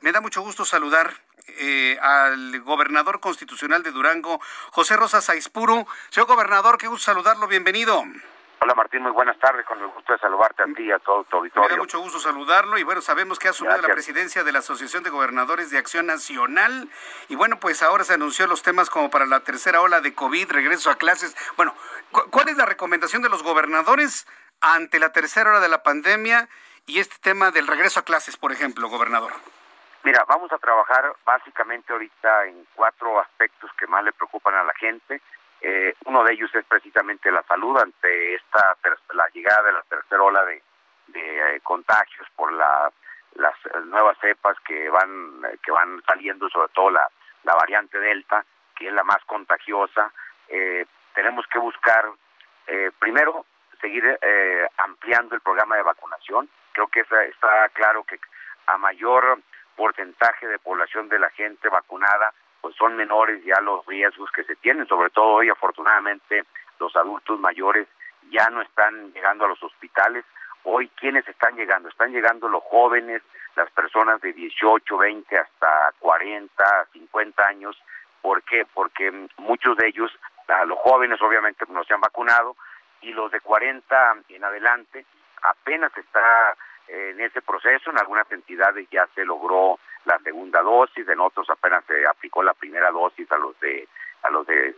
Me da mucho gusto saludar eh, al gobernador constitucional de Durango, José Rosa Saispuro. Señor gobernador, qué gusto saludarlo. Bienvenido. Hola Martín, muy buenas tardes, con el gusto de saludarte a ti y a todo tu auditorio. Me da mucho gusto saludarlo y bueno, sabemos que ha asumido Gracias. la presidencia de la Asociación de Gobernadores de Acción Nacional y bueno, pues ahora se anunció los temas como para la tercera ola de COVID, regreso a clases. Bueno, ¿cuál es la recomendación de los gobernadores ante la tercera ola de la pandemia y este tema del regreso a clases, por ejemplo, gobernador? Mira, vamos a trabajar básicamente ahorita en cuatro aspectos que más le preocupan a la gente. Eh, uno de ellos es precisamente la salud ante esta la llegada de la tercera ola de, de eh, contagios por la, las nuevas cepas que van que van saliendo, sobre todo la, la variante delta, que es la más contagiosa. Eh, tenemos que buscar eh, primero seguir eh, ampliando el programa de vacunación. Creo que está, está claro que a mayor porcentaje de población de la gente vacunada, pues son menores ya los riesgos que se tienen, sobre todo hoy afortunadamente los adultos mayores ya no están llegando a los hospitales. Hoy, ¿quiénes están llegando? Están llegando los jóvenes, las personas de 18, 20 hasta 40, 50 años. ¿Por qué? Porque muchos de ellos, los jóvenes obviamente no se han vacunado y los de 40 en adelante apenas está en ese proceso. En algunas entidades ya se logró la segunda dosis, en otros apenas se aplicó la primera dosis a los de a los de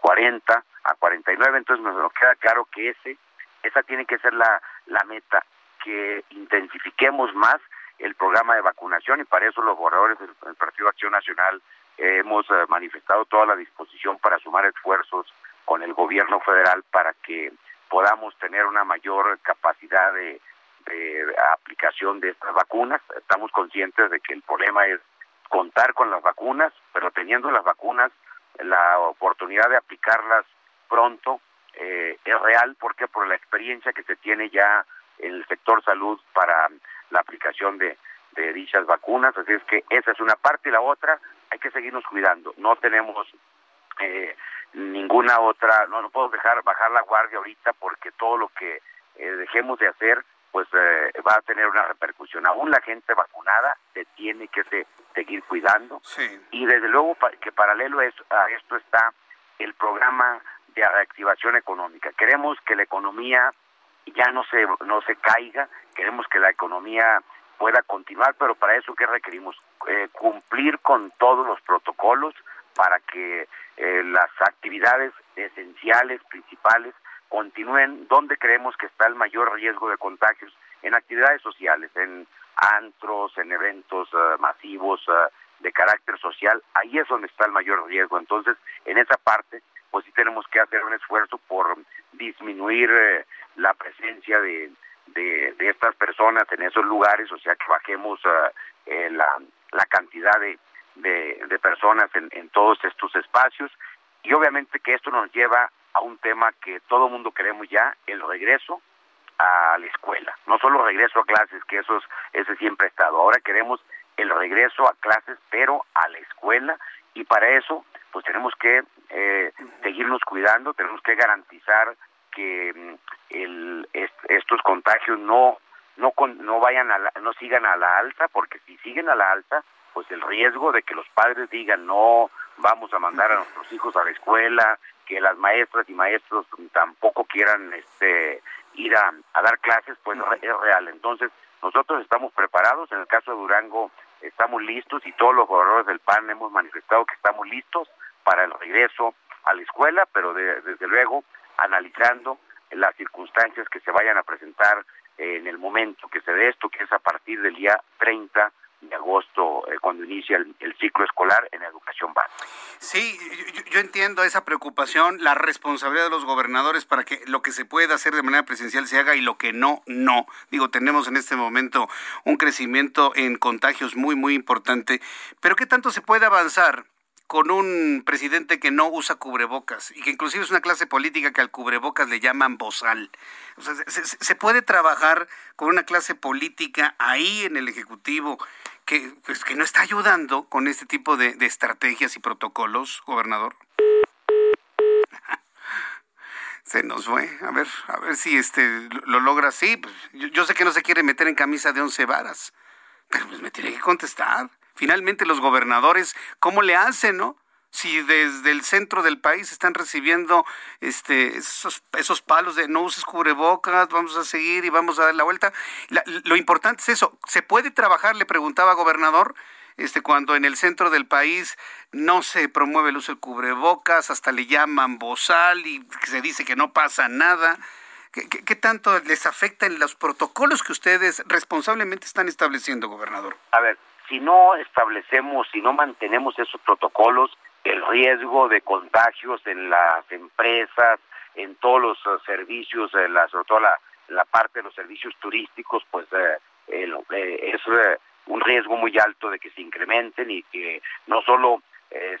40 a 49, entonces nos, queda claro que ese esa tiene que ser la la meta que intensifiquemos más el programa de vacunación y para eso los gobernadores del, Partido Acción Nacional hemos eh, manifestado toda la disposición para sumar esfuerzos con el gobierno federal para que podamos tener una mayor capacidad de de aplicación de estas vacunas. Estamos conscientes de que el problema es contar con las vacunas, pero teniendo las vacunas, la oportunidad de aplicarlas pronto eh, es real porque por la experiencia que se tiene ya en el sector salud para la aplicación de, de dichas vacunas. Así es que esa es una parte y la otra hay que seguirnos cuidando. No tenemos eh, ninguna otra, no, no puedo dejar bajar la guardia ahorita porque todo lo que eh, dejemos de hacer pues eh, va a tener una repercusión. Aún la gente vacunada se tiene que se, seguir cuidando y desde luego que paralelo a esto está el programa de reactivación económica. Queremos que la economía ya no se no se caiga, queremos que la economía pueda continuar, pero para eso qué requerimos eh, cumplir con todos los protocolos para que eh, las actividades esenciales principales continúen donde creemos que está el mayor riesgo de contagios en actividades sociales, en antros, en eventos uh, masivos uh, de carácter social, ahí es donde está el mayor riesgo. Entonces, en esa parte, pues sí tenemos que hacer un esfuerzo por disminuir eh, la presencia de, de, estas personas en esos lugares, o sea, que bajemos eh, la, la cantidad de, de, de personas en, en todos estos espacios y obviamente que esto nos lleva a un tema que todo mundo queremos ya, el regreso a la escuela. No solo regreso a clases, que eso es, ese siempre ha estado. Ahora queremos el regreso a clases, pero a la escuela, y para eso, pues tenemos que eh, seguirnos cuidando, tenemos que garantizar que mm, el, estos contagios no no no vayan a no sigan a la alza, porque si siguen a la alza, pues el riesgo de que los padres digan no vamos a mandar a nuestros hijos a la escuela, que las maestras y maestros tampoco quieran este ir a, dar clases, pues es real. Entonces, nosotros estamos preparados, en el caso de Durango estamos listos y todos los gobernadores del PAN hemos manifestado que estamos listos para el regreso a la escuela, pero desde luego analizando las circunstancias que se vayan a presentar en el momento que se dé esto, que es a partir del día 30 de agosto, eh, cuando inicia el, ciclo escolar en educación básica. Sí, yo, entiendo esa preocupación, la responsabilidad de los gobernadores para que lo que se pueda hacer de manera presencial se haga y lo que no, no. Digo, tenemos en este momento un crecimiento en contagios muy, muy importante, pero ¿qué tanto se puede avanzar? Con un presidente que no usa cubrebocas y que inclusive es una clase política que al cubrebocas le llaman bozal. O sea, se, puede trabajar con una clase política ahí en el Ejecutivo que, pues, que no está ayudando con este tipo de, estrategias y protocolos, gobernador. se nos fue. A ver, a ver si este lo logra así. Pues, yo, yo, sé que no se quiere meter en camisa de once varas, pero pues me tiene que contestar finalmente los gobernadores, ¿cómo le hacen, no? Si desde el centro del país están recibiendo este, esos, palos de no uses cubrebocas, vamos a seguir y vamos a dar la vuelta. lo importante es eso. ¿Se puede trabajar? Le preguntaba gobernador, este, cuando en el centro del país no se promueve el uso del cubrebocas, hasta le llaman bozal y se dice que no pasa nada. ¿Qué, qué, tanto les afecta en los protocolos que ustedes responsablemente están estableciendo, gobernador? A ver, si no establecemos, si no mantenemos esos protocolos, el riesgo de contagios en las empresas, en todos los eh, servicios, la, sobre todo la, la, parte de los servicios turísticos, pues eh, eh, es un riesgo muy alto de que se incrementen y que no solo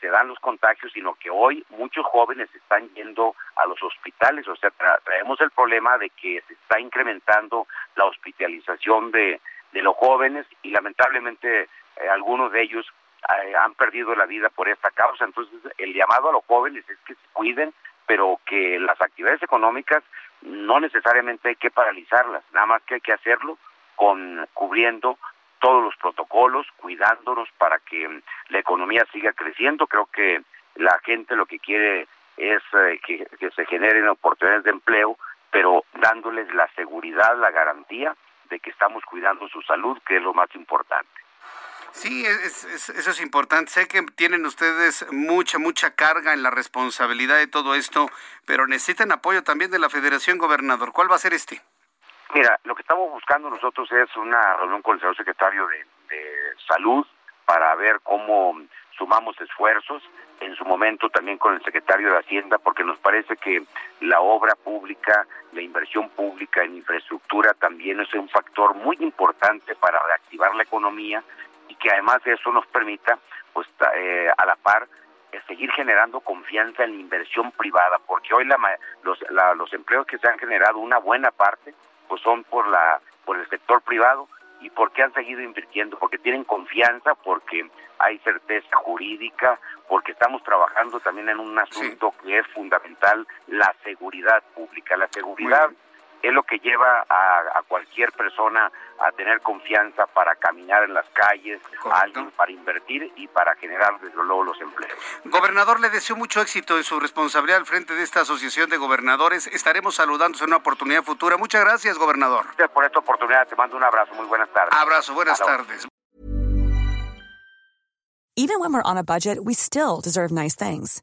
se dan los contagios, sino que hoy muchos jóvenes están yendo a los hospitales, o sea, traemos el problema de que se está incrementando la hospitalización de, de los jóvenes y lamentablemente eh, algunos de ellos eh, han perdido la vida por esta causa. Entonces, el llamado a los jóvenes es que se cuiden, pero que las actividades económicas no necesariamente hay que paralizarlas, nada más que hay que hacerlo con cubriendo todos los protocolos, cuidándonos para que la economía siga creciendo. Creo que la gente lo que quiere es eh, que se generen oportunidades de empleo, pero dándoles la seguridad, la garantía de que estamos cuidando su salud, que es lo más importante. Sí, eso es importante. Sé que tienen ustedes mucha, mucha carga en la responsabilidad de todo esto, pero necesitan apoyo también de la Federación Gobernador. ¿Cuál va a ser este? Mira, lo que estamos buscando nosotros es una reunión con el señor secretario de, de Salud para ver cómo sumamos esfuerzos, en su momento también con el secretario de Hacienda, porque nos parece que la obra pública, la inversión pública en infraestructura también es un factor muy importante para reactivar la economía y que además de eso nos permita, pues eh, a la par, eh, seguir generando confianza en la inversión privada, porque hoy la, los, los empleos que se han generado, una buena parte, pues son por la por el sector privado y porque han seguido invirtiendo, porque tienen confianza, porque hay certeza jurídica, porque estamos trabajando también en un asunto que es fundamental, la seguridad pública. La seguridad es lo que lleva a, cualquier persona a tener confianza para caminar en las calles, para invertir y para generar desde luego los empleos. Gobernador, le deseo mucho éxito en su responsabilidad al frente de esta asociación de gobernadores. Estaremos saludándose en una oportunidad futura. Muchas gracias, gobernador. Gracias por esta oportunidad. Te mando un abrazo. Muy buenas tardes. Abrazo, buenas tardes. Even when we're on a budget, we still deserve nice things.